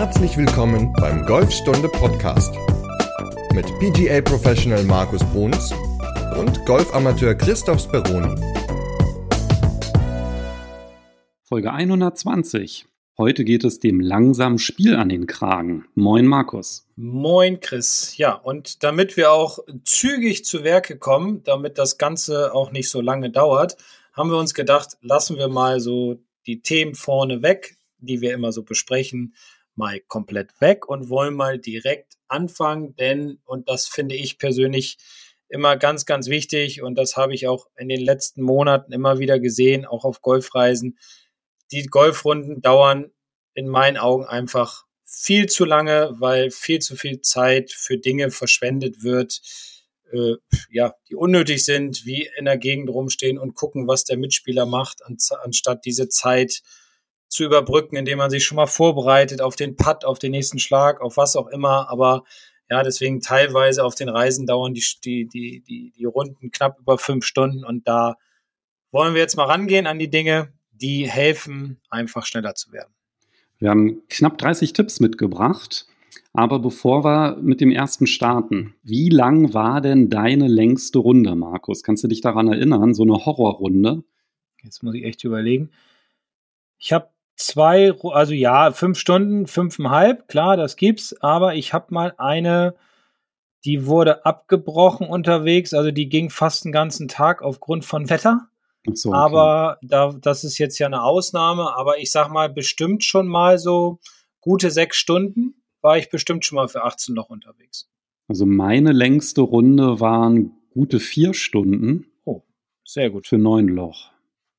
Herzlich willkommen beim Golfstunde Podcast mit PGA Professional Markus Bruns und Golfamateur Christoph Speroni. Folge 120. Heute geht es dem langsamen Spiel an den Kragen. Moin Markus. Moin Chris. Ja, und damit wir auch zügig zu Werke kommen, damit das Ganze auch nicht so lange dauert, haben wir uns gedacht, lassen wir mal so die Themen vorne weg, die wir immer so besprechen, mal komplett weg und wollen mal direkt anfangen, denn, und das finde ich persönlich immer ganz, ganz wichtig und das habe ich auch in den letzten Monaten immer wieder gesehen, auch auf Golfreisen, die Golfrunden dauern in meinen Augen einfach viel zu lange, weil viel zu viel Zeit für Dinge verschwendet wird, äh, ja, die unnötig sind, wie in der Gegend rumstehen und gucken, was der Mitspieler macht, anstatt diese Zeit zu überbrücken, indem man sich schon mal vorbereitet auf den Putt, auf den nächsten Schlag, auf was auch immer. Aber ja, deswegen teilweise auf den Reisen dauern die, die, die, die, die Runden knapp über fünf Stunden und da wollen wir jetzt mal rangehen an die Dinge, die helfen, einfach schneller zu werden. Wir haben knapp 30 Tipps mitgebracht. Aber bevor wir mit dem ersten starten, wie lang war denn deine längste Runde, Markus? Kannst du dich daran erinnern? So eine Horrorrunde? Jetzt muss ich echt überlegen. Ich habe zwei, also ja, fünf Stunden, fünfeinhalb, klar, das gibt's. Aber ich habe mal eine, die wurde abgebrochen unterwegs. Also die ging fast den ganzen Tag aufgrund von Wetter. So, okay. Aber da, das ist jetzt ja eine Ausnahme. Aber ich sag mal, bestimmt schon mal so gute sechs Stunden war ich bestimmt schon mal für 18 Loch unterwegs. Also meine längste Runde waren gute vier Stunden. Oh, sehr gut. Für neun Loch.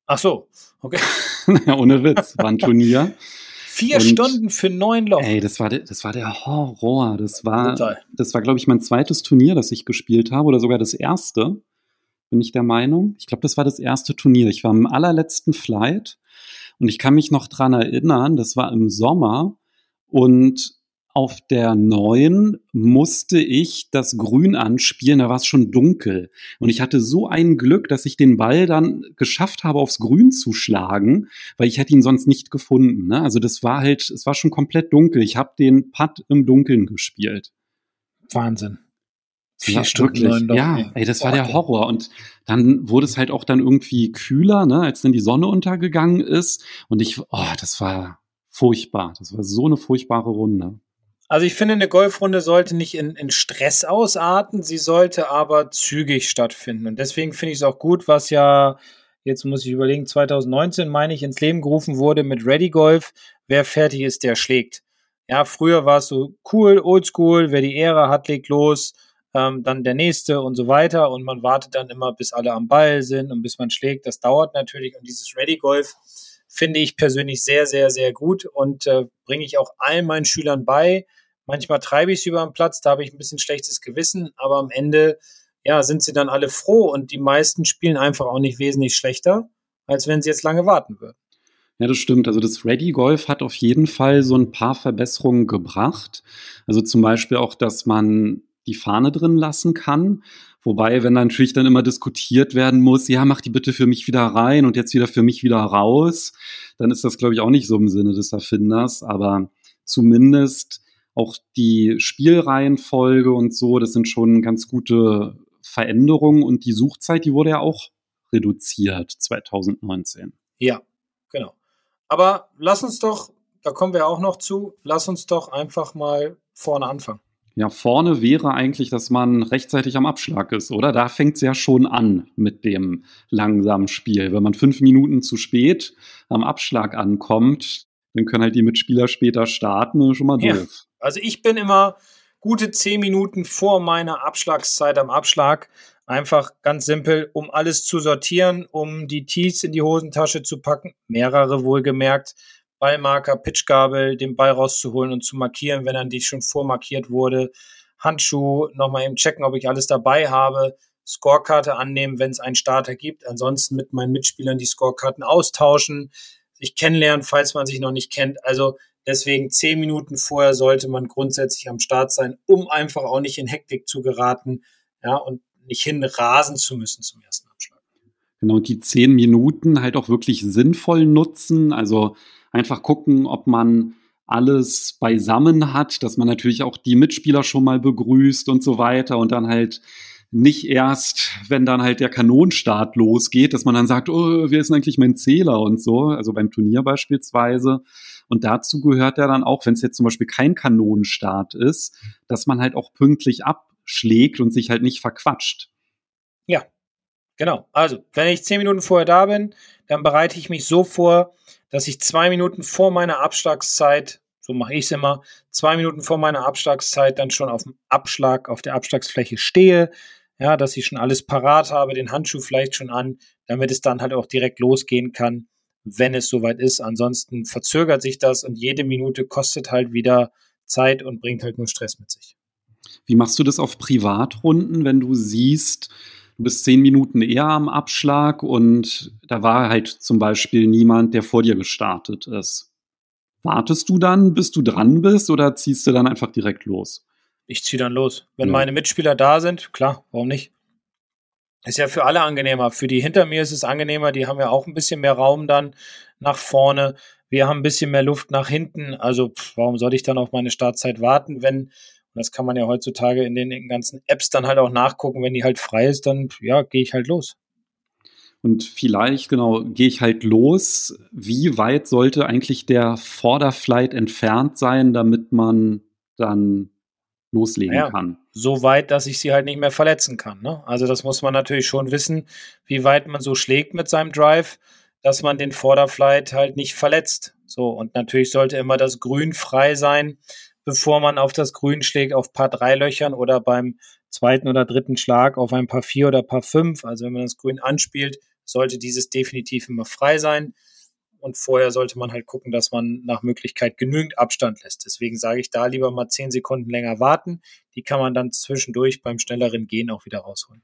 Ach so, okay. ohne Witz, war ein Turnier. Vier und, Stunden für neun Loch. Ey, das war, das war der Horror. Das war, das war, glaube ich, mein zweites Turnier, das ich gespielt habe, oder sogar das erste bin ich der Meinung. Ich glaube, das war das erste Turnier. Ich war im allerletzten Flight und ich kann mich noch dran erinnern, das war im Sommer und auf der neuen musste ich das Grün anspielen, da war es schon dunkel. Und ich hatte so ein Glück, dass ich den Ball dann geschafft habe, aufs Grün zu schlagen, weil ich hätte ihn sonst nicht gefunden. Ne? Also das war halt, es war schon komplett dunkel. Ich habe den Putt im Dunkeln gespielt. Wahnsinn. Vier ja, Stunden wirklich. Ja, ey, das war der Horror. Und dann wurde es halt auch dann irgendwie kühler, ne, als dann die Sonne untergegangen ist. Und ich, oh, das war furchtbar. Das war so eine furchtbare Runde. Also ich finde, eine Golfrunde sollte nicht in, in Stress ausarten, sie sollte aber zügig stattfinden. Und deswegen finde ich es auch gut, was ja, jetzt muss ich überlegen, 2019 meine ich, ins Leben gerufen wurde mit Ready Golf. Wer fertig ist, der schlägt. Ja, früher war es so cool, oldschool, wer die Ehre hat, legt los ähm, dann der nächste und so weiter. Und man wartet dann immer, bis alle am Ball sind und bis man schlägt. Das dauert natürlich. Und dieses Ready Golf finde ich persönlich sehr, sehr, sehr gut und äh, bringe ich auch allen meinen Schülern bei. Manchmal treibe ich sie über den Platz, da habe ich ein bisschen schlechtes Gewissen, aber am Ende ja, sind sie dann alle froh und die meisten spielen einfach auch nicht wesentlich schlechter, als wenn sie jetzt lange warten würden. Ja, das stimmt. Also das Ready Golf hat auf jeden Fall so ein paar Verbesserungen gebracht. Also zum Beispiel auch, dass man die Fahne drin lassen kann. Wobei, wenn natürlich dann immer diskutiert werden muss, ja, mach die bitte für mich wieder rein und jetzt wieder für mich wieder raus, dann ist das, glaube ich, auch nicht so im Sinne des Erfinders. Aber zumindest auch die Spielreihenfolge und so, das sind schon ganz gute Veränderungen und die Suchzeit, die wurde ja auch reduziert 2019. Ja, genau. Aber lass uns doch, da kommen wir auch noch zu, lass uns doch einfach mal vorne anfangen. Ja, vorne wäre eigentlich, dass man rechtzeitig am Abschlag ist, oder? Da fängt es ja schon an mit dem langsamen Spiel. Wenn man fünf Minuten zu spät am Abschlag ankommt, dann können halt die Mitspieler später starten und schon mal doof. Ja. Also ich bin immer gute zehn Minuten vor meiner Abschlagszeit am Abschlag. Einfach ganz simpel, um alles zu sortieren, um die Tees in die Hosentasche zu packen. Mehrere wohlgemerkt Ballmarker, Pitchgabel, den Ball rauszuholen und zu markieren, wenn er nicht schon vormarkiert wurde. Handschuh, nochmal eben checken, ob ich alles dabei habe. Scorekarte annehmen, wenn es einen Starter gibt. Ansonsten mit meinen Mitspielern die Scorekarten austauschen, sich kennenlernen, falls man sich noch nicht kennt. Also deswegen zehn Minuten vorher sollte man grundsätzlich am Start sein, um einfach auch nicht in Hektik zu geraten, ja, und nicht hinrasen zu müssen zum ersten Abschlag. Genau, die zehn Minuten halt auch wirklich sinnvoll nutzen. Also einfach gucken, ob man alles beisammen hat, dass man natürlich auch die Mitspieler schon mal begrüßt und so weiter und dann halt nicht erst, wenn dann halt der Kanonenstart losgeht, dass man dann sagt, oh, wer ist denn eigentlich mein Zähler und so, also beim Turnier beispielsweise. Und dazu gehört ja dann auch, wenn es jetzt zum Beispiel kein Kanonenstart ist, dass man halt auch pünktlich abschlägt und sich halt nicht verquatscht. Ja, genau. Also, wenn ich zehn Minuten vorher da bin, dann bereite ich mich so vor, dass ich zwei Minuten vor meiner Abschlagszeit, so mache ich es immer, zwei Minuten vor meiner Abschlagszeit dann schon auf dem Abschlag, auf der Abschlagsfläche stehe, ja, dass ich schon alles parat habe, den Handschuh vielleicht schon an, damit es dann halt auch direkt losgehen kann, wenn es soweit ist. Ansonsten verzögert sich das und jede Minute kostet halt wieder Zeit und bringt halt nur Stress mit sich. Wie machst du das auf Privatrunden, wenn du siehst, du bist zehn Minuten eher am Abschlag und da war halt zum Beispiel niemand, der vor dir gestartet ist? Wartest du dann, bis du dran bist oder ziehst du dann einfach direkt los? ich ziehe dann los. Wenn ja. meine Mitspieler da sind, klar, warum nicht? Ist ja für alle angenehmer. Für die hinter mir ist es angenehmer. Die haben ja auch ein bisschen mehr Raum dann nach vorne. Wir haben ein bisschen mehr Luft nach hinten. Also pff, warum sollte ich dann auf meine Startzeit warten, wenn, und das kann man ja heutzutage in den, ganzen Apps dann halt auch nachgucken, wenn die halt frei ist, dann ja, gehe ich halt los. Und vielleicht, genau, gehe ich halt los. Wie weit sollte eigentlich der Vorderflight entfernt sein, damit man dann loslegen ja, kann. So weit, dass ich sie halt nicht mehr verletzen kann. Ne? Also das muss man natürlich schon wissen, wie weit man so schlägt mit seinem Drive, dass man den Vorderflight halt nicht verletzt. So, und natürlich sollte immer das Grün frei sein, bevor man auf das Grün schlägt, auf Paar drei Löchern oder beim zweiten oder dritten Schlag auf ein Paar vier oder Paar fünf. Also wenn man das Grün anspielt, sollte dieses definitiv immer frei sein und vorher sollte man halt gucken, dass man nach Möglichkeit genügend Abstand lässt. Deswegen sage ich da lieber mal zehn Sekunden länger warten. Die kann man dann zwischendurch beim schnelleren Gehen auch wieder rausholen.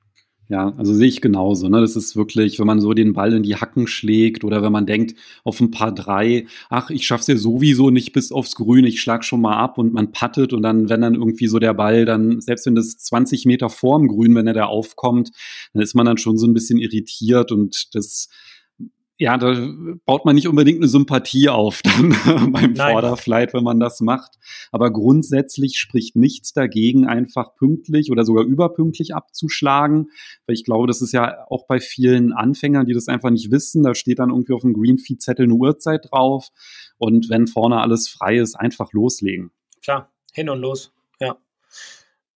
Ja, also sehe ich genauso. Ne? Das ist wirklich, wenn man so den Ball in die Hacken schlägt oder wenn man denkt, auf ein paar drei, ach, ich schaff's ja sowieso nicht bis aufs Grün, ich schlag schon mal ab und man pattet und dann, wenn dann irgendwie so der Ball dann, selbst wenn das 20 Meter vorm Grün, wenn er da aufkommt, dann ist man dann schon so ein bisschen irritiert und das ja, da baut man nicht unbedingt eine Sympathie auf dann beim Nein. Vorderflight, wenn man das macht. Aber grundsätzlich spricht nichts dagegen, einfach pünktlich oder sogar überpünktlich abzuschlagen. Weil ich glaube, das ist ja auch bei vielen Anfängern, die das einfach nicht wissen. Da steht dann irgendwie auf dem Greenfeed-Zettel eine Uhrzeit drauf. Und wenn vorne alles frei ist, einfach loslegen. Klar, hin und los. Ja.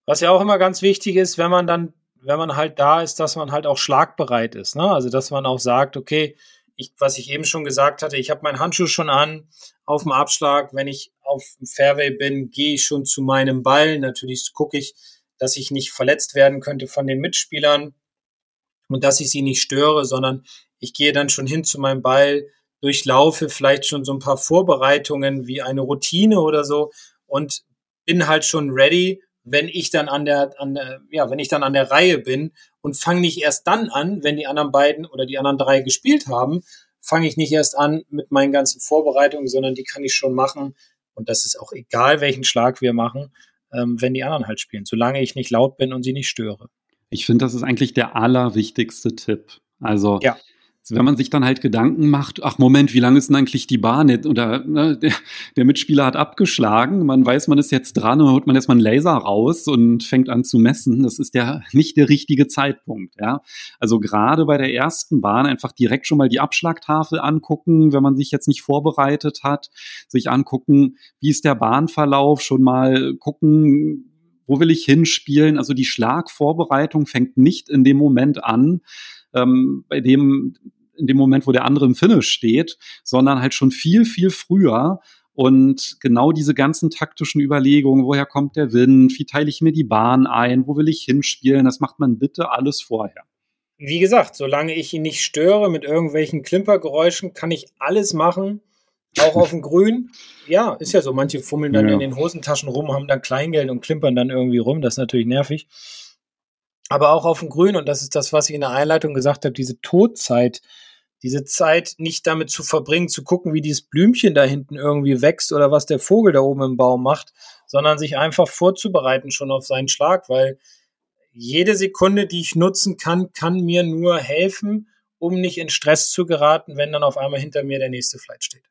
Was ja auch immer ganz wichtig ist, wenn man dann, wenn man halt da ist, dass man halt auch schlagbereit ist. Ne? Also, dass man auch sagt, okay, ich, was ich eben schon gesagt hatte, ich habe meinen Handschuh schon an auf dem Abschlag. Wenn ich auf dem Fairway bin, gehe ich schon zu meinem Ball. Natürlich gucke ich, dass ich nicht verletzt werden könnte von den Mitspielern und dass ich sie nicht störe, sondern ich gehe dann schon hin zu meinem Ball, durchlaufe vielleicht schon so ein paar Vorbereitungen wie eine Routine oder so und bin halt schon ready, wenn ich dann an der, an der, ja, wenn ich dann an der Reihe bin und fange nicht erst dann an, wenn die anderen beiden oder die anderen drei gespielt haben, fange ich nicht erst an mit meinen ganzen Vorbereitungen, sondern die kann ich schon machen. Und das ist auch egal, welchen Schlag wir machen, ähm, wenn die anderen halt spielen, solange ich nicht laut bin und sie nicht störe. Ich finde, das ist eigentlich der allerwichtigste Tipp. Also ja wenn man sich dann halt Gedanken macht, ach Moment, wie lang ist denn eigentlich die Bahn? Oder ne, der, Mitspieler hat abgeschlagen, man weiß, man ist jetzt dran und holt man erstmal einen Laser raus und fängt an zu messen. Das ist ja nicht der richtige Zeitpunkt. Ja? Also gerade bei der ersten Bahn einfach direkt schon mal die Abschlagtafel angucken, wenn man sich jetzt nicht vorbereitet hat, sich angucken, wie ist der Bahnverlauf, schon mal gucken, wo will ich hinspielen? Also die Schlagvorbereitung fängt nicht in dem Moment an, ähm, bei dem in dem Moment, wo der andere im Finish steht, sondern halt schon viel, viel früher. Und genau diese ganzen taktischen Überlegungen, woher kommt der Wind, wie teile ich mir die Bahn ein, wo will ich hinspielen, das macht man bitte alles vorher. Wie gesagt, solange ich ihn nicht störe mit irgendwelchen Klimpergeräuschen, kann ich alles machen, auch auf dem Grün. Ja, ist ja so. Manche fummeln dann ja. in den Hosentaschen rum, haben dann Kleingeld und klimpern dann irgendwie rum. Das ist natürlich nervig aber auch auf dem Grün, und das ist das, was ich in der Einleitung gesagt habe, diese Todzeit, diese Zeit nicht damit zu verbringen, zu gucken, wie dieses Blümchen da hinten irgendwie wächst oder was der Vogel da oben im Baum macht, sondern sich einfach vorzubereiten schon auf seinen Schlag, weil jede Sekunde, die ich nutzen kann, kann mir nur helfen, um nicht in Stress zu geraten, wenn dann auf einmal hinter mir der nächste Flight steht.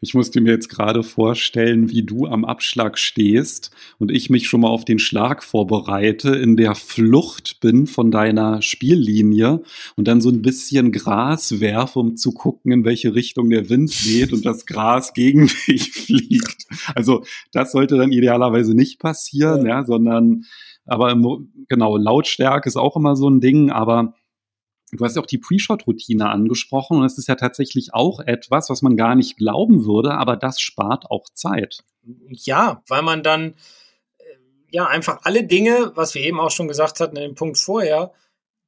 Ich musste mir jetzt gerade vorstellen, wie du am Abschlag stehst und ich mich schon mal auf den Schlag vorbereite, in der Flucht bin von deiner Spiellinie und dann so ein bisschen Gras werfe, um zu gucken, in welche Richtung der Wind weht und das Gras gegen dich fliegt. Also das sollte dann idealerweise nicht passieren, ja, ja sondern aber genau, Lautstärke ist auch immer so ein Ding, aber Du hast ja auch die Pre-Shot-Routine angesprochen und es ist ja tatsächlich auch etwas, was man gar nicht glauben würde, aber das spart auch Zeit. Ja, weil man dann äh, ja einfach alle Dinge, was wir eben auch schon gesagt hatten in dem Punkt vorher,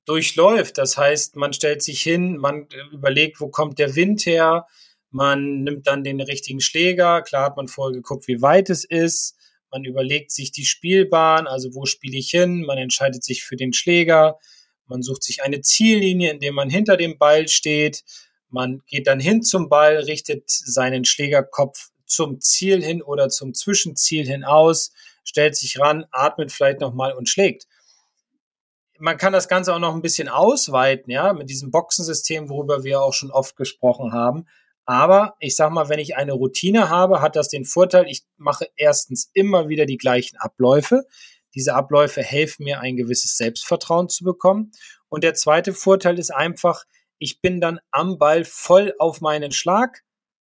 durchläuft. Das heißt, man stellt sich hin, man äh, überlegt, wo kommt der Wind her, man nimmt dann den richtigen Schläger. Klar hat man vorher geguckt, wie weit es ist. Man überlegt sich die Spielbahn, also wo spiele ich hin. Man entscheidet sich für den Schläger. Man sucht sich eine Ziellinie, indem man hinter dem Ball steht. Man geht dann hin zum Ball, richtet seinen Schlägerkopf zum Ziel hin oder zum Zwischenziel hin aus, stellt sich ran, atmet vielleicht nochmal und schlägt. Man kann das Ganze auch noch ein bisschen ausweiten, ja, mit diesem Boxensystem, worüber wir auch schon oft gesprochen haben. Aber ich sag mal, wenn ich eine Routine habe, hat das den Vorteil, ich mache erstens immer wieder die gleichen Abläufe. Diese Abläufe helfen mir, ein gewisses Selbstvertrauen zu bekommen. Und der zweite Vorteil ist einfach, ich bin dann am Ball voll auf meinen Schlag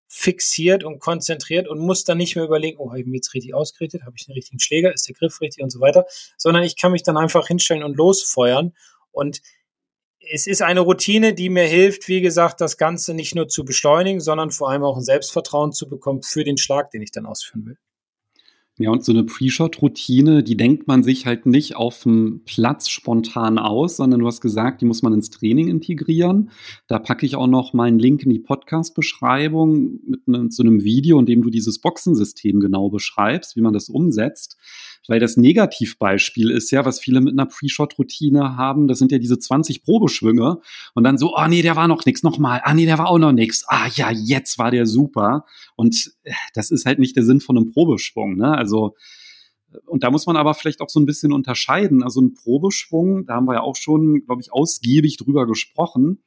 fixiert und konzentriert und muss dann nicht mehr überlegen, oh, habe ich mich jetzt richtig ausgerichtet, habe ich den richtigen Schläger, ist der Griff richtig und so weiter, sondern ich kann mich dann einfach hinstellen und losfeuern. Und es ist eine Routine, die mir hilft, wie gesagt, das Ganze nicht nur zu beschleunigen, sondern vor allem auch ein Selbstvertrauen zu bekommen für den Schlag, den ich dann ausführen will. Ja, und so eine Pre-Shot-Routine, die denkt man sich halt nicht auf dem Platz spontan aus, sondern du hast gesagt, die muss man ins Training integrieren. Da packe ich auch noch meinen Link in die Podcast-Beschreibung mit einem, so einem Video, in dem du dieses Boxensystem genau beschreibst, wie man das umsetzt. Weil das Negativbeispiel ist ja, was viele mit einer Pre-Shot-Routine haben, das sind ja diese 20 Probeschwünge und dann so, oh nee, der war noch nix, nochmal, ah nee, der war auch noch nix, ah ja, jetzt war der super. Und äh, das ist halt nicht der Sinn von einem Probeschwung, ne? Also, und da muss man aber vielleicht auch so ein bisschen unterscheiden. Also ein Probeschwung, da haben wir ja auch schon, glaube ich, ausgiebig drüber gesprochen.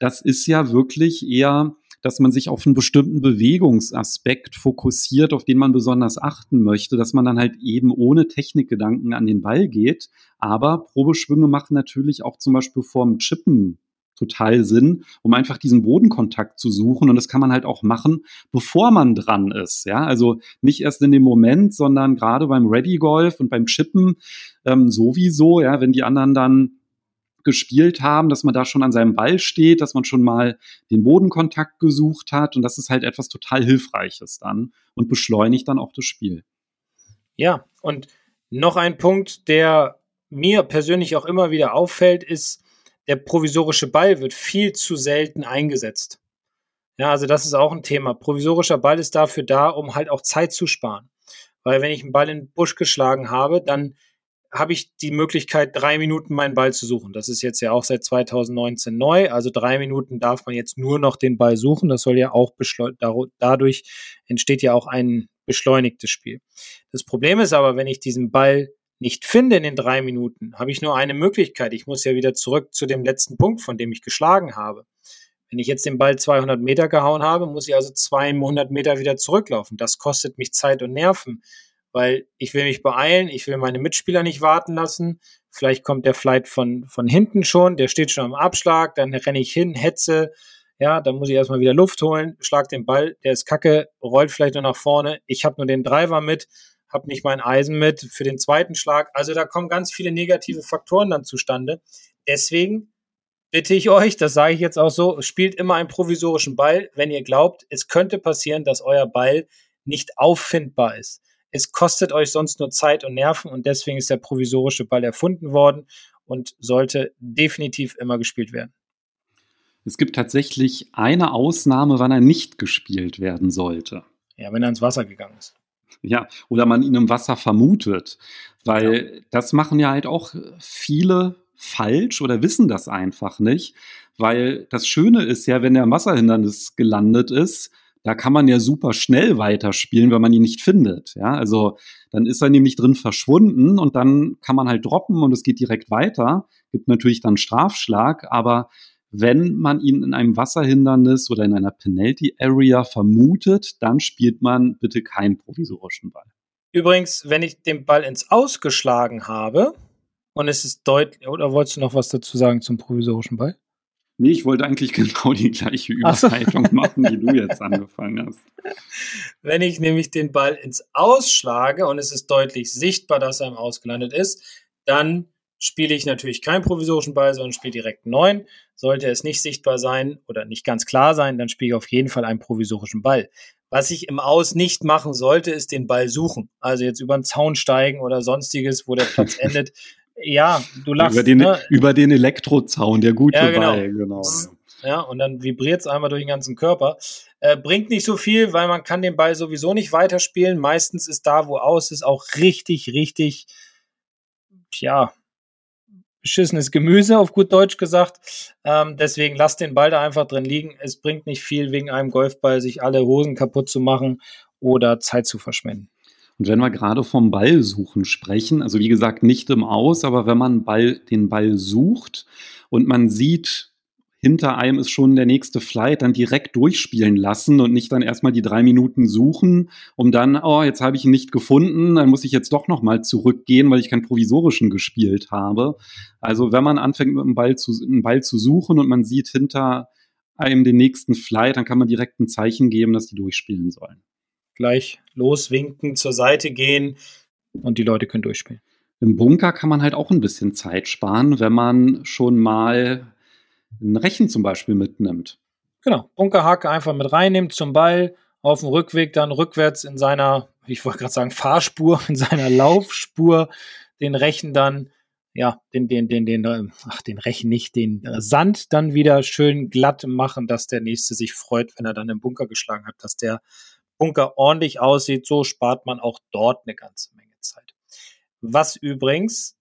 Das ist ja wirklich eher dass man sich auf einen bestimmten Bewegungsaspekt fokussiert, auf den man besonders achten möchte, dass man dann halt eben ohne Technikgedanken an den Ball geht. Aber Probeschwünge machen natürlich auch zum Beispiel vorm Chippen total Sinn, um einfach diesen Bodenkontakt zu suchen. Und das kann man halt auch machen, bevor man dran ist. Ja, also nicht erst in dem Moment, sondern gerade beim Ready Golf und beim Chippen ähm, sowieso. Ja, wenn die anderen dann gespielt haben, dass man da schon an seinem Ball steht, dass man schon mal den Bodenkontakt gesucht hat und das ist halt etwas total Hilfreiches dann und beschleunigt dann auch das Spiel. Ja, und noch ein Punkt, der mir persönlich auch immer wieder auffällt, ist, der provisorische Ball wird viel zu selten eingesetzt. Ja, also das ist auch ein Thema. Provisorischer Ball ist dafür da, um halt auch Zeit zu sparen. Weil wenn ich einen Ball in den Busch geschlagen habe, dann habe ich die Möglichkeit, drei Minuten meinen Ball zu suchen. Das ist jetzt ja auch seit 2019 neu. Also drei Minuten darf man jetzt nur noch den Ball suchen. Das soll ja auch dadurch entsteht ja auch ein beschleunigtes Spiel. Das Problem ist aber, wenn ich diesen Ball nicht finde in den drei Minuten, habe ich nur eine Möglichkeit. Ich muss ja wieder zurück zu dem letzten Punkt, von dem ich geschlagen habe. Wenn ich jetzt den Ball 200 Meter gehauen habe, muss ich also 200 Meter wieder zurücklaufen. Das kostet mich Zeit und Nerven weil ich will mich beeilen, ich will meine Mitspieler nicht warten lassen. Vielleicht kommt der Flight von, von hinten schon, der steht schon am Abschlag, dann renne ich hin, hetze, ja, dann muss ich erstmal wieder Luft holen, schlag den Ball, der ist kacke, rollt vielleicht nur nach vorne. Ich habe nur den Driver mit, habe nicht mein Eisen mit für den zweiten Schlag. Also da kommen ganz viele negative Faktoren dann zustande. Deswegen bitte ich euch, das sage ich jetzt auch so, spielt immer einen provisorischen Ball, wenn ihr glaubt, es könnte passieren, dass euer Ball nicht auffindbar ist. Es kostet euch sonst nur Zeit und Nerven und deswegen ist der provisorische Ball erfunden worden und sollte definitiv immer gespielt werden. Es gibt tatsächlich eine Ausnahme, wann er nicht gespielt werden sollte. Ja, wenn er ins Wasser gegangen ist. Ja, oder man ihn im Wasser vermutet. Weil ja. das machen ja halt auch viele falsch oder wissen das einfach nicht. Weil das Schöne ist ja, wenn er im Wasserhindernis gelandet ist, da kann man ja super schnell weiterspielen, wenn man ihn nicht findet. Ja, also dann ist er nämlich drin verschwunden und dann kann man halt droppen und es geht direkt weiter. Gibt natürlich dann Strafschlag, aber Wenn man ihn in einem Wasserhindernis oder in einer Penalty Area vermutet, dann spielt man bitte keinen provisorischen Ball. Übrigens, wenn ich den Ball ins Ausgeschlagen habe und es ist deutlich, oder wolltest du noch was dazu sagen zum provisorischen Ball? Nee, ich wollte eigentlich genau die gleiche Überleitung so. machen, die du jetzt angefangen hast. Wenn ich nämlich den Ball ins Ausschlage und es ist deutlich sichtbar, dass er im Ausgelandet ist, dann spiele ich natürlich keinen provisorischen Ball, sondern spiele direkt einen neuen. Sollte es nicht sichtbar sein oder nicht ganz klar sein, dann spiele ich auf jeden Fall einen provisorischen Ball. Was ich im Aus nicht machen sollte, ist den Ball suchen. Also jetzt über den Zaun steigen oder sonstiges, wo der Platz endet. Ja, du lachst. Über den, ne? über den Elektrozaun, der gute ja, genau. Ball, genau. Ja, und dann vibriert es einmal durch den ganzen Körper. Äh, bringt nicht so viel, weil man kann den Ball sowieso nicht weiterspielen. Meistens ist da, wo aus ist, auch richtig, richtig, ja, beschissenes Gemüse, auf gut Deutsch gesagt. Ähm, deswegen lasst den Ball da einfach drin liegen. Es bringt nicht viel, wegen einem Golfball sich alle Hosen kaputt zu machen oder Zeit zu verschwenden. Und wenn wir gerade vom Ball suchen sprechen, also wie gesagt nicht im Aus, aber wenn man Ball, den Ball sucht und man sieht, hinter einem ist schon der nächste Flight, dann direkt durchspielen lassen und nicht dann erstmal die drei Minuten suchen, um dann, oh, jetzt habe ich ihn nicht gefunden, dann muss ich jetzt doch nochmal zurückgehen, weil ich keinen provisorischen gespielt habe. Also wenn man anfängt mit dem Ball zu, einen Ball zu suchen und man sieht hinter einem den nächsten Flight, dann kann man direkt ein Zeichen geben, dass die durchspielen sollen. Gleich loswinken, zur Seite gehen und die Leute können durchspielen. Im Bunker kann man halt auch ein bisschen Zeit sparen, wenn man schon mal ein Rechen zum Beispiel mitnimmt. Genau, Bunkerhake einfach mit reinnimmt zum Ball, auf dem Rückweg dann rückwärts in seiner, ich wollte gerade sagen, Fahrspur, in seiner Laufspur, den Rechen dann, ja, den, den, den, den, ach, den Rechen nicht, den Sand dann wieder schön glatt machen, dass der Nächste sich freut, wenn er dann im Bunker geschlagen hat, dass der Bunker ordentlich aussieht. So spart man auch dort eine ganze Menge Zeit. Was übrigens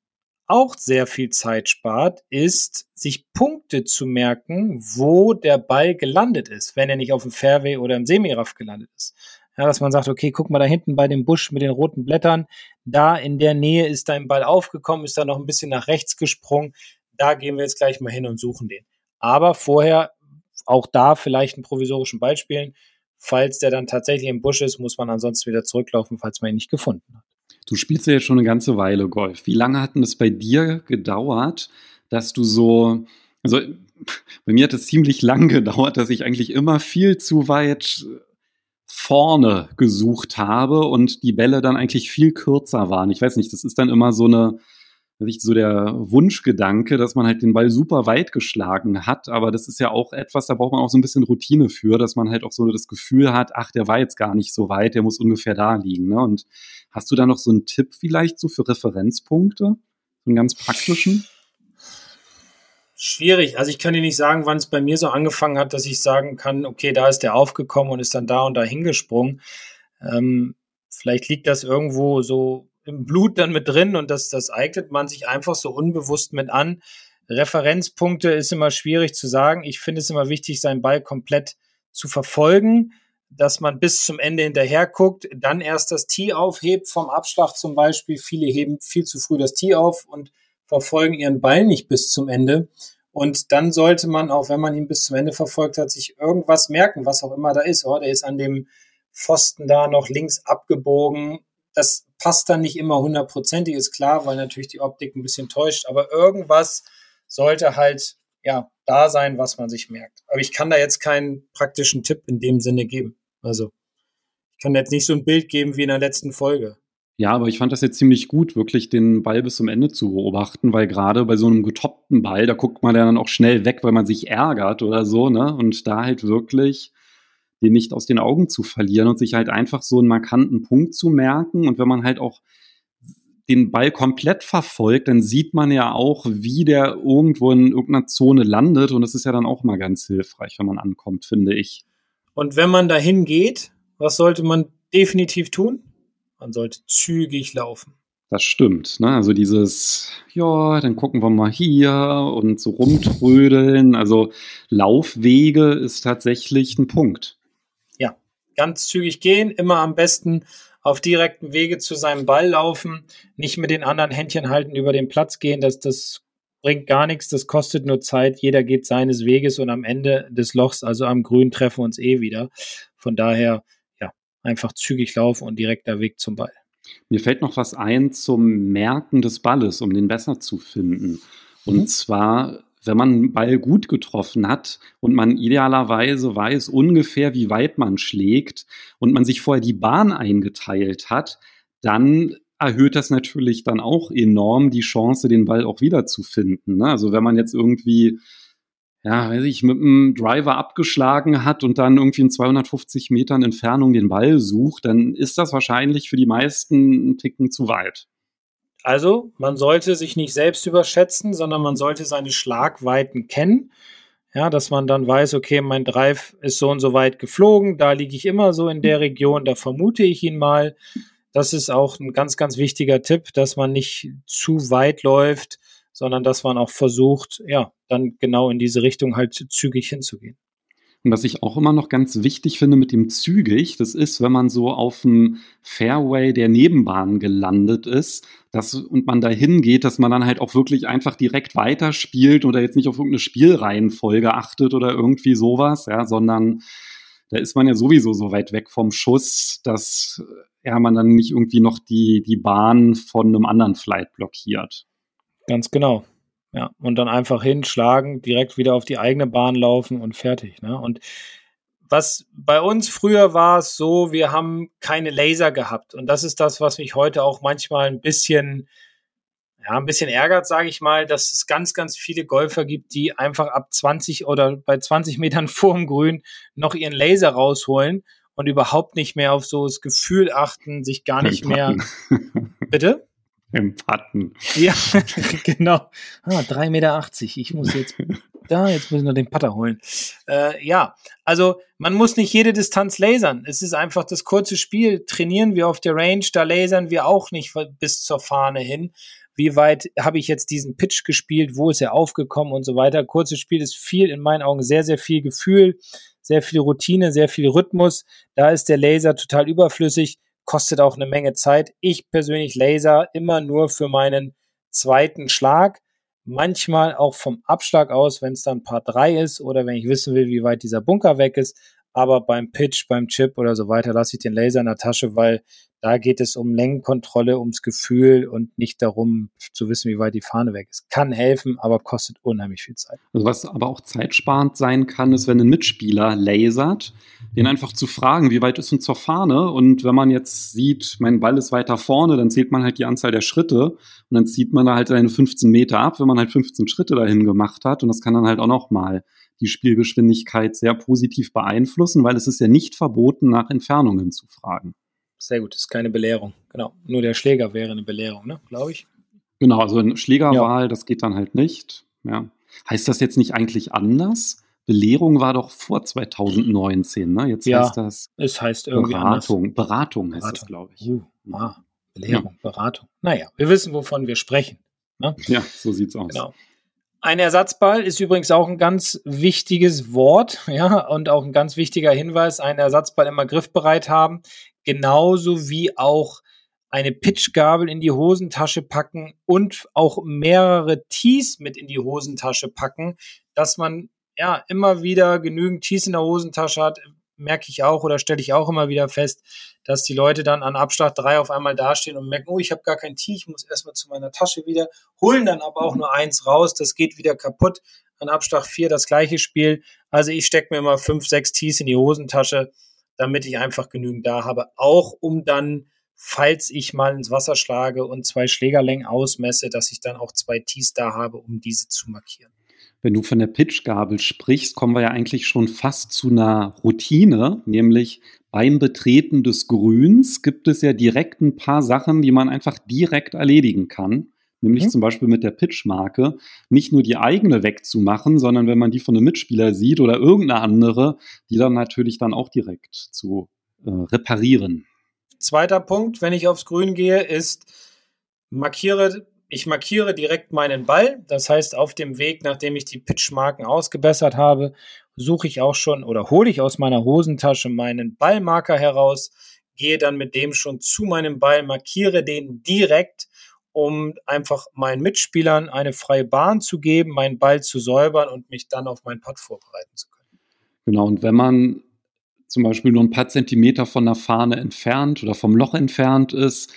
auch sehr viel Zeit spart, ist, sich Punkte zu merken, wo der Ball gelandet ist, wenn er nicht auf dem Fairway oder im Semiraff gelandet ist. Ja, dass man sagt, okay, guck mal da hinten bei dem Busch mit den roten Blättern, da in der Nähe ist dein Ball aufgekommen, ist da noch ein bisschen nach rechts gesprungen, da gehen wir jetzt gleich mal hin und suchen den. Aber vorher auch da vielleicht einen provisorischen Ball spielen. Falls der dann tatsächlich im Busch ist, muss man ansonsten wieder zurücklaufen, falls man ihn nicht gefunden hat. Du spielst ja jetzt schon eine ganze Weile Golf. Wie lange hat denn es bei dir gedauert, dass du so, also bei mir hat es ziemlich lang gedauert, dass ich eigentlich immer viel zu weit vorne gesucht habe und die Bälle dann eigentlich viel kürzer waren. Ich weiß nicht, das ist dann immer so eine, so der Wunschgedanke, dass man halt den Ball super weit geschlagen hat, aber das ist ja auch etwas, da braucht man auch so ein bisschen Routine für, dass man halt auch so das Gefühl hat, ach, der war jetzt gar nicht so weit, der muss ungefähr da liegen. Ne? Und hast du da noch so einen Tipp vielleicht so für Referenzpunkte? So einen ganz praktischen? Schwierig. Also ich kann dir nicht sagen, wann es bei mir so angefangen hat, dass ich sagen kann, okay, da ist der aufgekommen und ist dann da und da hingesprungen. Ähm, vielleicht liegt das irgendwo so im Blut dann mit drin und das, das eignet man sich einfach so unbewusst mit an. Referenzpunkte ist immer schwierig zu sagen. Ich finde es immer wichtig, seinen Ball komplett zu verfolgen, dass man bis zum Ende hinterher guckt, dann erst das Tee aufhebt vom Abschlag zum Beispiel. Viele heben viel zu früh das Tee auf und verfolgen ihren Ball nicht bis zum Ende. Und dann sollte man, auch wenn man ihn bis zum Ende verfolgt hat, sich irgendwas merken, was auch immer da ist. Oh, der ist an dem Pfosten da noch links abgebogen das passt dann nicht immer hundertprozentig, ist klar, weil natürlich die Optik ein bisschen täuscht, aber irgendwas sollte halt ja da sein, was man sich merkt. Aber ich kann da jetzt keinen praktischen Tipp in dem Sinne geben. Also ich kann jetzt nicht so ein Bild geben wie in der letzten Folge. Ja, aber ich fand das jetzt ziemlich gut, wirklich den Ball bis zum Ende zu beobachten, weil gerade bei so einem getoppten Ball, da guckt man ja dann auch schnell weg, weil man sich ärgert oder so, ne? Und da halt wirklich den nicht aus den Augen zu verlieren und sich halt einfach so einen markanten Punkt zu merken. Und wenn man halt auch den Ball komplett verfolgt, dann sieht man ja auch, wie der irgendwo in irgendeiner Zone landet. Und das ist ja dann auch mal ganz hilfreich, wenn man ankommt, finde ich. Und wenn man dahin geht, was sollte man definitiv tun? Man sollte zügig laufen. Das stimmt. Ne? Also dieses, ja, dann gucken wir mal hier und so rumtrödeln. Also Laufwege ist tatsächlich ein Punkt ganz zügig gehen, immer am besten auf direkten Wege zu seinem Ball laufen, nicht mit den anderen Händchen halten über den Platz gehen, das, das bringt gar nichts, das kostet nur Zeit, jeder geht seines Weges und am Ende des Lochs, also am Grün, treffen wir uns eh wieder. Von daher, ja, einfach zügig laufen und direkter Weg zum Ball. Mir fällt noch was ein zum Merken des Balles, um den besser zu finden. Und mhm. zwar, wenn man einen Ball gut getroffen hat und man idealerweise weiß ungefähr, wie weit man schlägt und man sich vorher die Bahn eingeteilt hat, dann erhöht das natürlich dann auch enorm die Chance, den Ball auch wiederzufinden. Ne? Also wenn man jetzt irgendwie ja, weiß ich, mit einem Driver abgeschlagen hat und dann irgendwie in 250 Metern Entfernung den Ball sucht, dann ist das wahrscheinlich für die meisten ein Ticken zu weit. Also, man sollte sich nicht selbst überschätzen, sondern man sollte seine Schlagweiten kennen. Ja, dass man dann weiß, okay, mein Drive ist so und so weit geflogen, da liege ich immer so in der Region, da vermute ich ihn mal. Das ist auch ein ganz, ganz wichtiger Tipp, dass man nicht zu weit läuft, sondern dass man auch versucht, ja, dann genau in diese Richtung halt zügig hinzugehen. Und was ich auch immer noch ganz wichtig finde mit dem zügig, das ist, wenn man so auf dem Fairway der Nebenbahn gelandet ist, dass, und man da hingeht, dass man dann halt auch wirklich einfach direkt weiterspielt oder jetzt nicht auf irgendeine Spielreihenfolge achtet oder irgendwie sowas, ja, sondern da ist man ja sowieso so weit weg vom Schuss, dass ja, man dann nicht irgendwie noch die, die Bahn von einem anderen Flight blockiert. Ganz genau. Ja, und dann einfach hinschlagen, direkt wieder auf die eigene Bahn laufen und fertig. Ne? Und was bei uns früher war es so, wir haben keine Laser gehabt. Und das ist das, was mich heute auch manchmal ein bisschen, ja, ein bisschen ärgert, sage ich mal, dass es ganz, ganz viele Golfer gibt, die einfach ab 20 oder bei 20 Metern vorm Grün noch ihren Laser rausholen und überhaupt nicht mehr auf so das Gefühl achten, sich gar nicht mehr. Bitte? Im Patten. Ja, genau. Ah, 3,80 Meter. Ich muss jetzt da, jetzt muss ich noch den Putter holen. Äh, ja, also man muss nicht jede Distanz lasern. Es ist einfach das kurze Spiel. Trainieren wir auf der Range, da lasern wir auch nicht bis zur Fahne hin. Wie weit habe ich jetzt diesen Pitch gespielt? Wo ist er aufgekommen und so weiter? Kurzes Spiel ist viel, in meinen Augen sehr, sehr viel Gefühl, sehr viel Routine, sehr viel Rhythmus. Da ist der Laser total überflüssig kostet auch eine Menge Zeit. Ich persönlich laser immer nur für meinen zweiten Schlag. Manchmal auch vom Abschlag aus, wenn es dann Part 3 ist oder wenn ich wissen will, wie weit dieser Bunker weg ist. Aber beim Pitch, beim Chip oder so weiter lasse ich den Laser in der Tasche, weil da geht es um Längenkontrolle, ums Gefühl und nicht darum zu wissen, wie weit die Fahne weg ist. Kann helfen, aber kostet unheimlich viel Zeit. Also was aber auch zeitsparend sein kann, ist, wenn ein Mitspieler lasert, den einfach zu fragen, wie weit ist uns zur Fahne? Und wenn man jetzt sieht, mein Ball ist weiter vorne, dann zählt man halt die Anzahl der Schritte und dann zieht man da halt seine 15 Meter ab, wenn man halt 15 Schritte dahin gemacht hat. Und das kann dann halt auch noch mal die Spielgeschwindigkeit sehr positiv beeinflussen, weil es ist ja nicht verboten, nach Entfernungen zu fragen. Sehr gut, das ist keine Belehrung. Genau. Nur der Schläger wäre eine Belehrung, ne? glaube ich. Genau, also eine Schlägerwahl, ja. das geht dann halt nicht. Ja. Heißt das jetzt nicht eigentlich anders? Belehrung war doch vor 2019, ne? Jetzt ja, heißt das. Es heißt irgendwie Beratung. Anders. Beratung heißt Beratung. das, glaube ich. Uh, ah, Belehrung, ja. Beratung. Naja, wir wissen, wovon wir sprechen. Ne? Ja, so sieht's aus. Genau. Ein Ersatzball ist übrigens auch ein ganz wichtiges Wort, ja, und auch ein ganz wichtiger Hinweis, einen Ersatzball immer griffbereit haben genauso wie auch eine Pitchgabel in die Hosentasche packen und auch mehrere Tees mit in die Hosentasche packen, dass man ja immer wieder genügend Tees in der Hosentasche hat, merke ich auch oder stelle ich auch immer wieder fest, dass die Leute dann an Abschlag drei auf einmal dastehen und merken, oh, ich habe gar kein Tee, ich muss erstmal zu meiner Tasche wieder, holen dann aber auch nur eins raus, das geht wieder kaputt. An Abschlag vier das gleiche Spiel. Also ich stecke mir immer fünf, sechs Tees in die Hosentasche damit ich einfach genügend da habe, auch um dann, falls ich mal ins Wasser schlage und zwei Schlägerlängen ausmesse, dass ich dann auch zwei Tees da habe, um diese zu markieren. Wenn du von der Pitchgabel sprichst, kommen wir ja eigentlich schon fast zu einer Routine, nämlich beim Betreten des Grüns gibt es ja direkt ein paar Sachen, die man einfach direkt erledigen kann nämlich mhm. zum Beispiel mit der Pitchmarke, nicht nur die eigene wegzumachen, sondern wenn man die von einem Mitspieler sieht oder irgendeine andere, die dann natürlich dann auch direkt zu äh, reparieren. Zweiter Punkt, wenn ich aufs Grün gehe, ist, markiere, ich markiere direkt meinen Ball. Das heißt, auf dem Weg, nachdem ich die Pitchmarken ausgebessert habe, suche ich auch schon oder hole ich aus meiner Hosentasche meinen Ballmarker heraus, gehe dann mit dem schon zu meinem Ball, markiere den direkt um einfach meinen Mitspielern eine freie Bahn zu geben, meinen Ball zu säubern und mich dann auf meinen Putt vorbereiten zu können. Genau, und wenn man zum Beispiel nur ein paar Zentimeter von der Fahne entfernt oder vom Loch entfernt ist,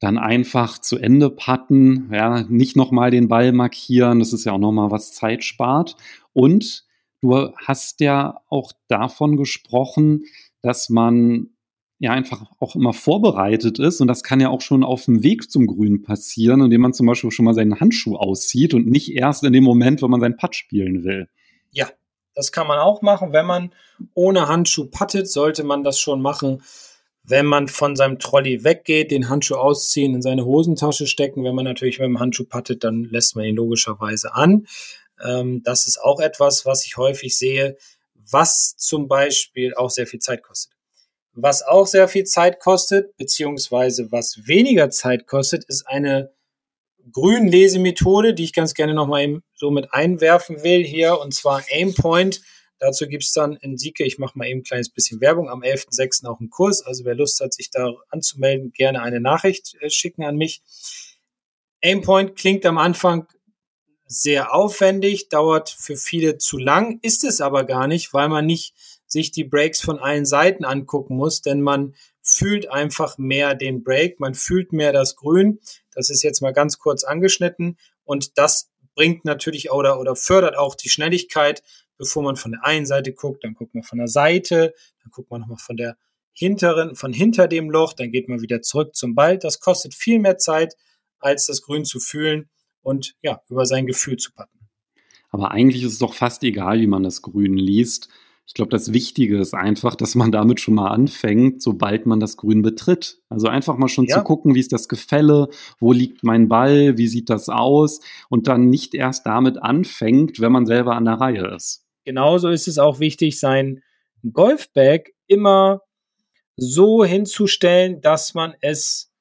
dann einfach zu Ende patten, ja, nicht nochmal den Ball markieren, das ist ja auch nochmal was Zeit spart. Und du hast ja auch davon gesprochen, dass man ja einfach auch immer vorbereitet ist und das kann ja auch schon auf dem Weg zum Grün passieren, indem man zum Beispiel schon mal seinen Handschuh auszieht und nicht erst in dem Moment, wo man seinen Putt spielen will. Ja, das kann man auch machen. Wenn man ohne Handschuh puttet, sollte man das schon machen wenn man von seinem Trolley weggeht, den Handschuh ausziehen, in seine Hosentasche stecken. Wenn man natürlich mit dem Handschuh pattet, dann lässt man ihn logischerweise an. Ähm, das ist auch etwas, was ich häufig sehe, was zum Beispiel auch sehr viel Zeit kostet. Was auch sehr viel Zeit kostet, beziehungsweise was weniger Zeit kostet, ist eine Grünlesemethode, die ich ganz gerne nochmal eben so mit einwerfen will hier, und zwar Aimpoint. Dazu gibt's dann in Sieke, ich mache mal eben ein kleines bisschen Werbung, am 11.06. auch einen Kurs. Also wer Lust hat, sich da anzumelden, gerne eine Nachricht äh, schicken an mich. Aimpoint klingt am Anfang sehr aufwendig, dauert für viele zu lang, ist es aber gar nicht, weil man nicht sich die Breaks von allen Seiten angucken muss, denn man fühlt einfach mehr den Break, man fühlt mehr das Grün. Das ist jetzt mal ganz kurz angeschnitten und das bringt natürlich oder, oder fördert auch die Schnelligkeit, bevor man von der einen Seite guckt, dann guckt man von der Seite, dann guckt man nochmal von der hinteren, von hinter dem Loch, dann geht man wieder zurück zum Ball. Das kostet viel mehr Zeit, als das Grün zu fühlen und ja, über sein Gefühl zu packen. Aber eigentlich ist es doch fast egal, wie man das Grün liest. Ich glaube, das Wichtige ist einfach, dass man damit schon mal anfängt, sobald man das Grün betritt. Also einfach mal schon ja. zu gucken, wie ist das Gefälle, wo liegt mein Ball, wie sieht das aus und dann nicht erst damit anfängt, wenn man selber an der Reihe ist genauso ist es auch wichtig, sein Golfbag immer so hinzustellen, dass man es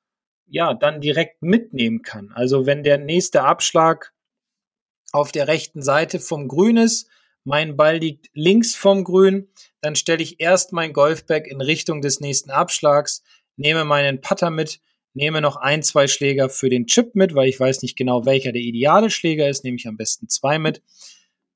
ja dann direkt mitnehmen kann. Also wenn der nächste Abschlag auf der rechten Seite vom Grün ist, mein Ball liegt links vom Grün, dann stelle ich erst mein Golfbag in Richtung des nächsten Abschlags, nehme meinen Putter mit, nehme noch ein, zwei Schläger für den Chip mit, weil ich weiß nicht genau, welcher der ideale Schläger ist, nehme ich am besten zwei mit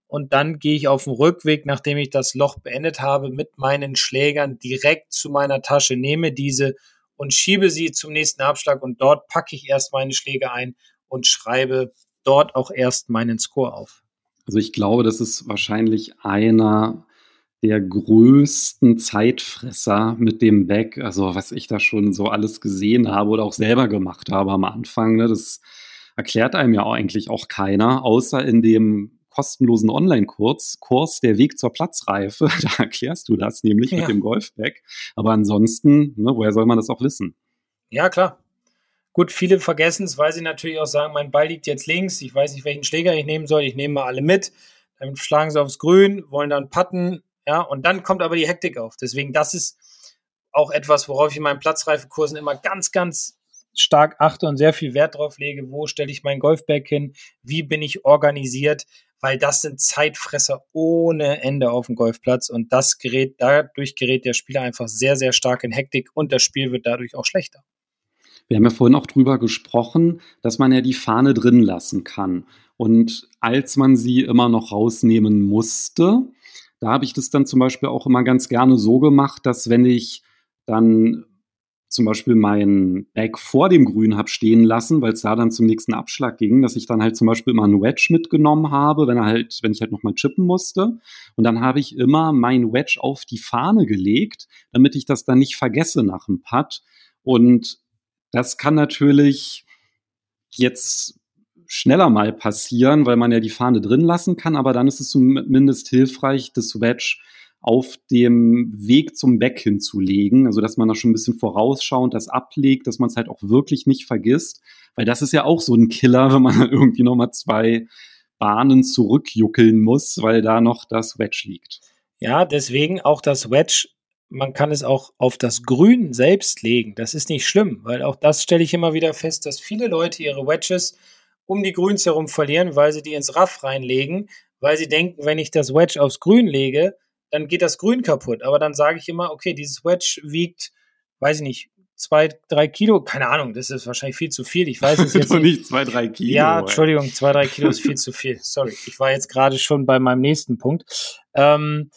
und dann gehe ich auf dem Rückweg, nachdem ich das Loch beendet habe, mit meinen Schlägern direkt zu meiner Tasche, nehme diese und schiebe sie zum nächsten Abschlag und dort packe ich erst meine Schläge ein und schreibe dort auch erst meinen Score auf. Also ich glaube, das ist wahrscheinlich einer der größten Zeitfresser mit dem Back, also was ich da schon so alles gesehen habe oder auch selber gemacht habe am Anfang, ne, das erklärt einem ja eigentlich auch keiner, außer in dem kostenlosen Online-Kurs, Kurs Der Weg zur Platzreife. Da erklärst du das nämlich ja. mit dem Golfback. Aber ansonsten, ne, woher soll man das auch wissen? Ja, klar. Gut, viele vergessen es, weil sie natürlich auch sagen, mein Ball liegt jetzt links, ich weiß nicht, welchen Schläger ich nehmen soll, ich nehme mal alle mit. Dann schlagen sie aufs Grün, wollen dann putten, ja, und dann kommt aber die Hektik auf. Deswegen, das ist auch etwas, worauf ich in meinen Platzreifekursen immer ganz, ganz stark achte und sehr viel Wert drauf lege. Wo stelle ich mein Golfback hin? Wie bin ich organisiert? weil das sind Zeitfresser ohne Ende auf dem Golfplatz und das gerät, dadurch gerät der Spieler einfach sehr, sehr stark in Hektik und das Spiel wird dadurch auch schlechter. Wir haben ja vorhin auch drüber gesprochen, dass man ja die Fahne drin lassen kann. Und als man sie immer noch rausnehmen musste, da habe ich das dann zum Beispiel auch immer ganz gerne so gemacht, dass wenn ich dann zum Beispiel mein Bag vor dem Grün habe stehen lassen, weil es da dann zum nächsten Abschlag ging, dass ich dann halt zum Beispiel immer einen Wedge mitgenommen habe, wenn er halt, wenn ich halt nochmal chippen musste. Und dann habe ich immer mein Wedge auf die Fahne gelegt, damit ich das dann nicht vergesse nach dem Putt. Und das kann natürlich jetzt schneller mal passieren, weil man ja die Fahne drin lassen kann, aber dann ist es zumindest hilfreich, das Wedge auf dem Weg zum Back hinzulegen, also dass man da schon ein bisschen vorausschauend das ablegt, dass man es halt auch wirklich nicht vergisst, weil das ist ja auch so ein Killer, wenn man irgendwie nochmal zwei Bahnen zurückjuckeln muss, weil da noch das Wedge liegt. Ja, deswegen auch das Wedge, man kann es auch auf das Grün selbst legen. Das ist nicht schlimm, weil auch das stelle ich immer wieder fest, dass viele Leute ihre Wedges um die Grüns herum verlieren, weil sie die ins Raff reinlegen, weil sie denken, wenn ich das Wedge aufs Grün lege, dann geht das Grün kaputt. Aber dann sage ich immer, okay, dieses Wedge wiegt, weiß ich nicht, zwei, drei Kilo, keine Ahnung, das ist wahrscheinlich viel zu viel. Ich weiß es jetzt nicht. nicht zwei, drei Kilo. Ja, Entschuldigung, zwei, drei Kilo ist viel zu viel. Sorry, ich war jetzt gerade schon bei meinem nächsten Punkt. Ähm,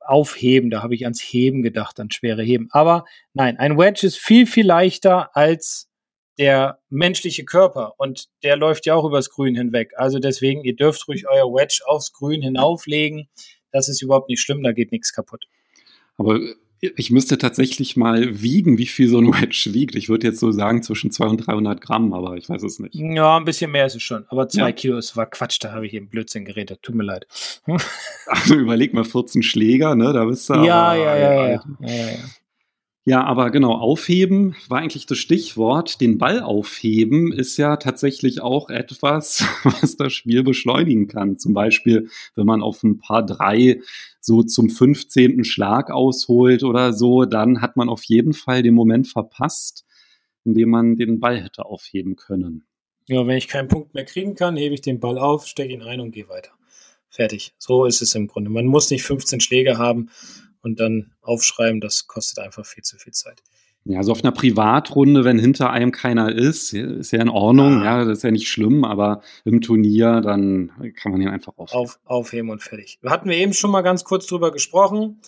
aufheben, da habe ich ans Heben gedacht, an schwere Heben. Aber nein, ein Wedge ist viel, viel leichter als der menschliche Körper und der läuft ja auch übers Grün hinweg. Also deswegen, ihr dürft ruhig euer Wedge aufs Grün hinauflegen. Das ist überhaupt nicht schlimm, da geht nichts kaputt. Aber ich müsste tatsächlich mal wiegen, wie viel so ein Wedge wiegt. Ich würde jetzt so sagen zwischen 200 und 300 Gramm, aber ich weiß es nicht. Ja, ein bisschen mehr ist es schon. Aber zwei ja. Kilo ist war Quatsch, da habe ich eben Blödsinn geredet. Tut mir leid. Also überleg mal 14 Schläger, ne? Da bist du ja, ja, ja, ja, ja, ja, aber genau, aufheben war eigentlich das Stichwort. Den Ball aufheben ist ja tatsächlich auch etwas, was das Spiel beschleunigen kann. Zum Beispiel, wenn man auf ein paar drei so zum 15. Schlag ausholt oder so, dann hat man auf jeden Fall den Moment verpasst, in dem man den Ball hätte aufheben können. Ja, wenn ich keinen Punkt mehr kriegen kann, hebe ich den Ball auf, stecke ihn ein und gehe weiter. Fertig. So ist es im Grunde. Man muss nicht 15 Schläge haben und dann aufschreiben, das kostet einfach viel zu viel Zeit. Ja, also auf einer Privatrunde, wenn hinter einem keiner ist, ist ja in Ordnung, ah. ja, das ist ja nicht schlimm, aber im Turnier, dann kann man ihn einfach aufheben. Auf, aufheben und fertig. Hatten wir eben schon mal ganz kurz drüber gesprochen.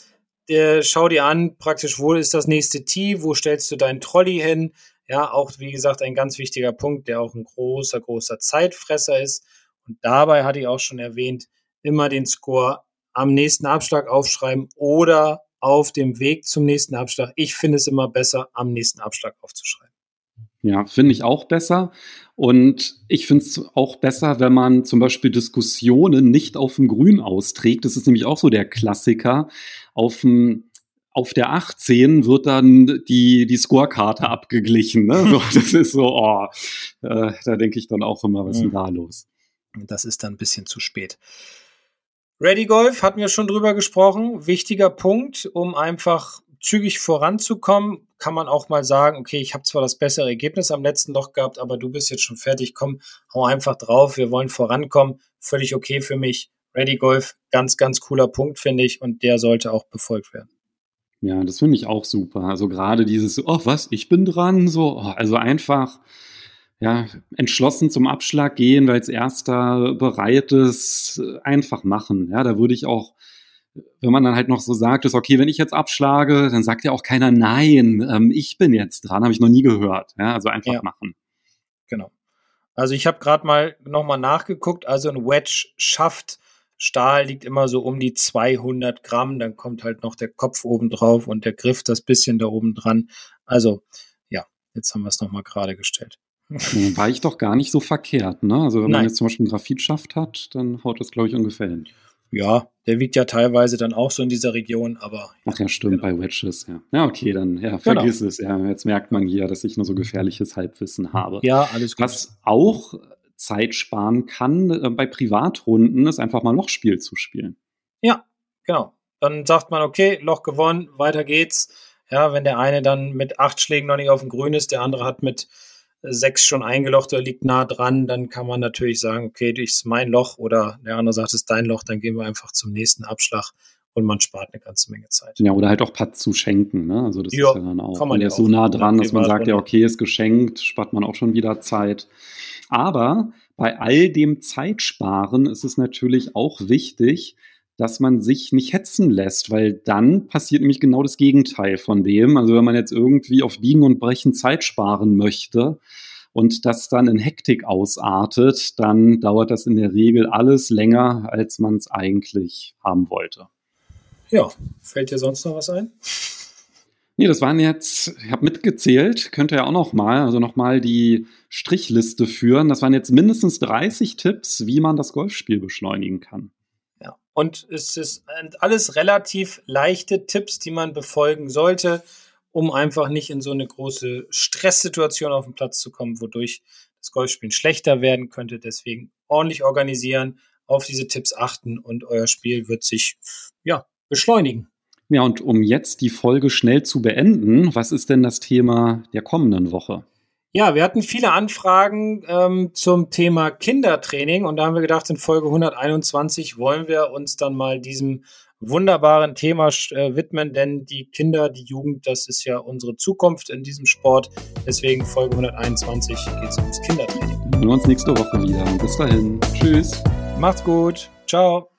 Der, schau dir an, praktisch, wo ist das nächste Tee, wo stellst du deinen Trolley hin? Ja, auch wie gesagt, ein ganz wichtiger Punkt, der auch ein großer, großer Zeitfresser ist. Und dabei hatte ich auch schon erwähnt, immer den Score am nächsten Abschlag aufschreiben oder auf dem Weg zum nächsten Abschlag. Ich finde es immer besser, am nächsten Abschlag aufzuschreiben. Ja, finde ich auch besser. Und ich finde es auch besser, wenn man zum Beispiel Diskussionen nicht auf dem Grün austrägt. Das ist nämlich auch so der Klassiker. Auf dem auf der 18 wird dann die, die Scorekarte abgeglichen. Ne? So, das ist so, oh, äh, da denke ich dann auch immer, was ist denn da los? Das ist dann ein bisschen zu spät. Ready Golf hatten wir schon drüber gesprochen. Wichtiger Punkt, um einfach zügig voranzukommen, kann man auch mal sagen, okay, ich habe zwar das bessere Ergebnis am letzten Loch gehabt, aber du bist jetzt schon fertig, komm, hau einfach drauf, wir wollen vorankommen, völlig okay für mich. Ready Golf, ganz, ganz cooler Punkt, finde ich, und der sollte auch befolgt werden. Ja, das finde ich auch super. Also gerade dieses, oh was, ich bin dran, so, oh, also einfach ja, entschlossen zum Abschlag gehen, weil es erster bereit ist, einfach machen. Ja, da würde ich auch, wenn man dann halt noch so sagt, ist okay, wenn ich jetzt abschlage, dann sagt ja auch keiner nein, ähm, ich bin jetzt dran, habe ich noch nie gehört. Ja, also einfach ja. machen. Genau. Also ich habe gerade mal nochmal nachgeguckt, also ein Wedge schafft Stahl liegt immer so um die 200 Gramm, dann kommt halt noch der Kopf oben drauf und der Griff das bisschen da oben dran. Also ja, jetzt haben wir es nochmal gerade gestellt. War ich doch gar nicht so verkehrt, ne? Also wenn Nein. man jetzt zum Beispiel einen Graphitschaft hat, dann haut das, glaube ich, ungefähr hin. Ja, der wiegt ja teilweise dann auch so in dieser Region, aber. Ach ja, stimmt, genau. bei Wedges, ja. Ja, okay, dann ja, genau. vergiss genau. es. Ja, jetzt merkt man hier, dass ich nur so gefährliches Halbwissen habe. Ja, alles gut. Was auch Zeit sparen kann äh, bei Privatrunden, ist einfach mal Lochspiel zu spielen. Ja, genau. Dann sagt man, okay, Loch gewonnen, weiter geht's. Ja, wenn der eine dann mit acht Schlägen noch nicht auf dem Grün ist, der andere hat mit sechs schon eingelocht oder liegt nah dran, dann kann man natürlich sagen, okay, das ist mein Loch oder der andere sagt, es ist dein Loch, dann gehen wir einfach zum nächsten Abschlag und man spart eine ganze Menge Zeit. Ja, oder halt auch Patz zu schenken, ne? Also das jo, ist ja dann auch, wenn der ist so nah dran, dass man sagt, ja, okay, ist geschenkt, spart man auch schon wieder Zeit. Aber bei all dem Zeitsparen ist es natürlich auch wichtig, dass man sich nicht hetzen lässt, weil dann passiert nämlich genau das Gegenteil von dem. Also wenn man jetzt irgendwie auf Biegen und Brechen Zeit sparen möchte und das dann in Hektik ausartet, dann dauert das in der Regel alles länger, als man es eigentlich haben wollte. Ja, fällt dir sonst noch was ein? Nee, das waren jetzt, ich habe mitgezählt, könnte ja auch noch mal, also noch mal die Strichliste führen. Das waren jetzt mindestens 30 Tipps, wie man das Golfspiel beschleunigen kann. Und es ist alles relativ leichte Tipps, die man befolgen sollte, um einfach nicht in so eine große Stresssituation auf den Platz zu kommen, wodurch das Golfspielen schlechter werden könnte. Deswegen ordentlich organisieren, auf diese Tipps achten und euer Spiel wird sich ja beschleunigen. Ja, und um jetzt die Folge schnell zu beenden, was ist denn das Thema der kommenden Woche? Ja, wir hatten viele Anfragen ähm, zum Thema Kindertraining und da haben wir gedacht, in Folge 121 wollen wir uns dann mal diesem wunderbaren Thema äh, widmen, denn die Kinder, die Jugend, das ist ja unsere Zukunft in diesem Sport. Deswegen Folge 121 geht es ums Kindertraining. Wir sehen uns nächste Woche wieder. Bis dahin. Tschüss. Macht's gut. Ciao.